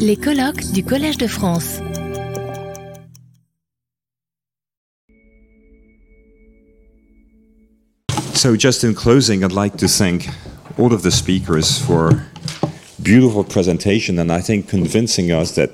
Les colloques du Collège de France. So, just in closing, I'd like to thank all of the speakers for beautiful presentation and I think convincing us that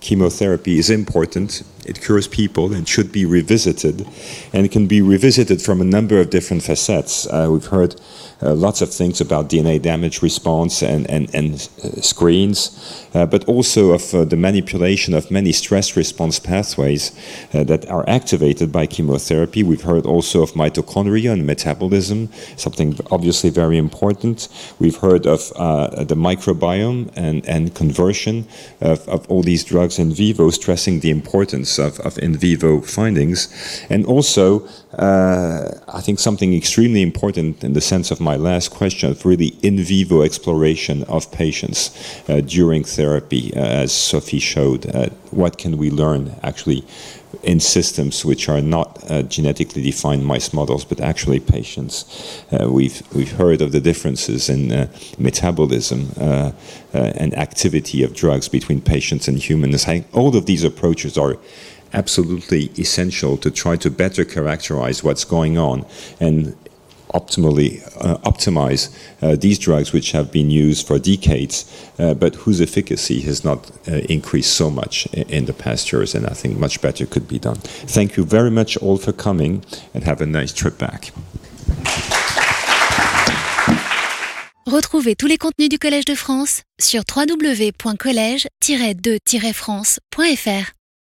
chemotherapy is important. It cures people and should be revisited, and it can be revisited from a number of different facets. Uh, we've heard uh, lots of things about DNA damage response and, and, and uh, screens, uh, but also of uh, the manipulation of many stress response pathways uh, that are activated by chemotherapy. We've heard also of mitochondria and metabolism, something obviously very important. We've heard of the microbiome and, and conversion of, of all these drugs in vivo, stressing the importance of, of in vivo findings. And also, I think something extremely important in the sense of my last question of really in vivo exploration of patients uh, during therapy, uh, as Sophie showed. Uh, what can we learn actually in systems which are not uh, genetically defined mice models, but actually patients? Uh, we've we've heard of the differences in uh, metabolism and activity of drugs between patients and humans. All of these approaches are absolutely essential to try to better characterize what's going on and optimally uh, optimize uh, these drugs which have been used for decades uh, but whose efficacy has not uh, increased so much in, the past years and I think much better could be done. Thank you very much all for coming and have a nice trip back. Retrouvez tous les contenus du Collège de France sur www.college-de-france.fr.